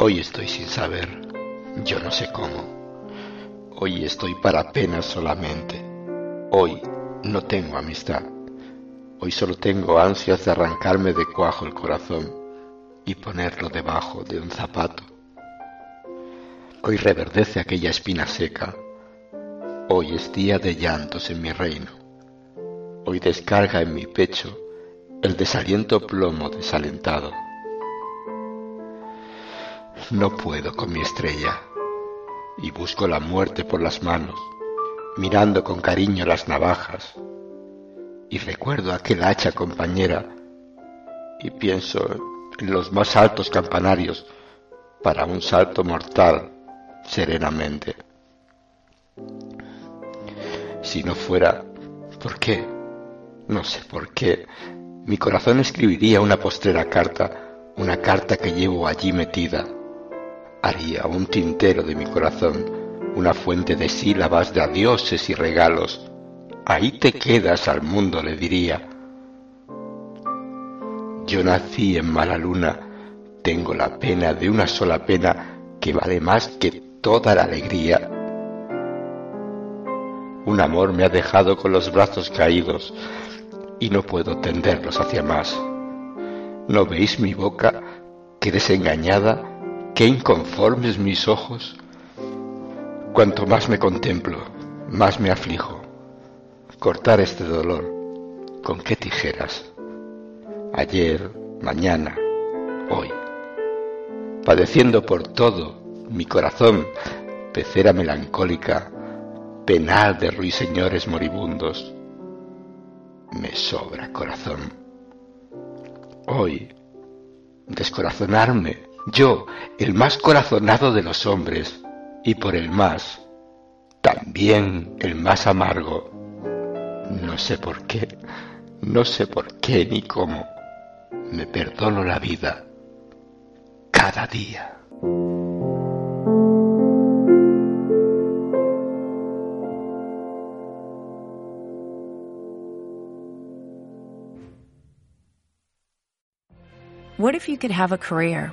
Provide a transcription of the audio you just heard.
Hoy estoy sin saber, yo no sé cómo. Hoy estoy para penas solamente. Hoy no tengo amistad. Hoy solo tengo ansias de arrancarme de cuajo el corazón y ponerlo debajo de un zapato. Hoy reverdece aquella espina seca. Hoy es día de llantos en mi reino. Hoy descarga en mi pecho el desaliento plomo desalentado. No puedo con mi estrella y busco la muerte por las manos, mirando con cariño las navajas y recuerdo aquel hacha compañera y pienso en los más altos campanarios para un salto mortal serenamente. Si no fuera, ¿por qué? No sé por qué. Mi corazón escribiría una postrera carta, una carta que llevo allí metida. Haría un tintero de mi corazón, una fuente de sílabas de adioses y regalos. Ahí te quedas al mundo, le diría. Yo nací en mala luna, tengo la pena de una sola pena que vale más que toda la alegría. Un amor me ha dejado con los brazos caídos y no puedo tenderlos hacia más. ¿No veis mi boca? Qué desengañada, qué inconformes mis ojos. Cuanto más me contemplo, más me aflijo. Cortar este dolor, ¿con qué tijeras? Ayer, mañana, hoy. Padeciendo por todo, mi corazón, pecera melancólica, penal de ruiseñores moribundos. Me sobra corazón. Hoy, descorazonarme, yo, el más corazonado de los hombres, y por el más, también el más amargo. No sé por qué, no sé por qué ni cómo, me perdono la vida cada día. What if you could have a career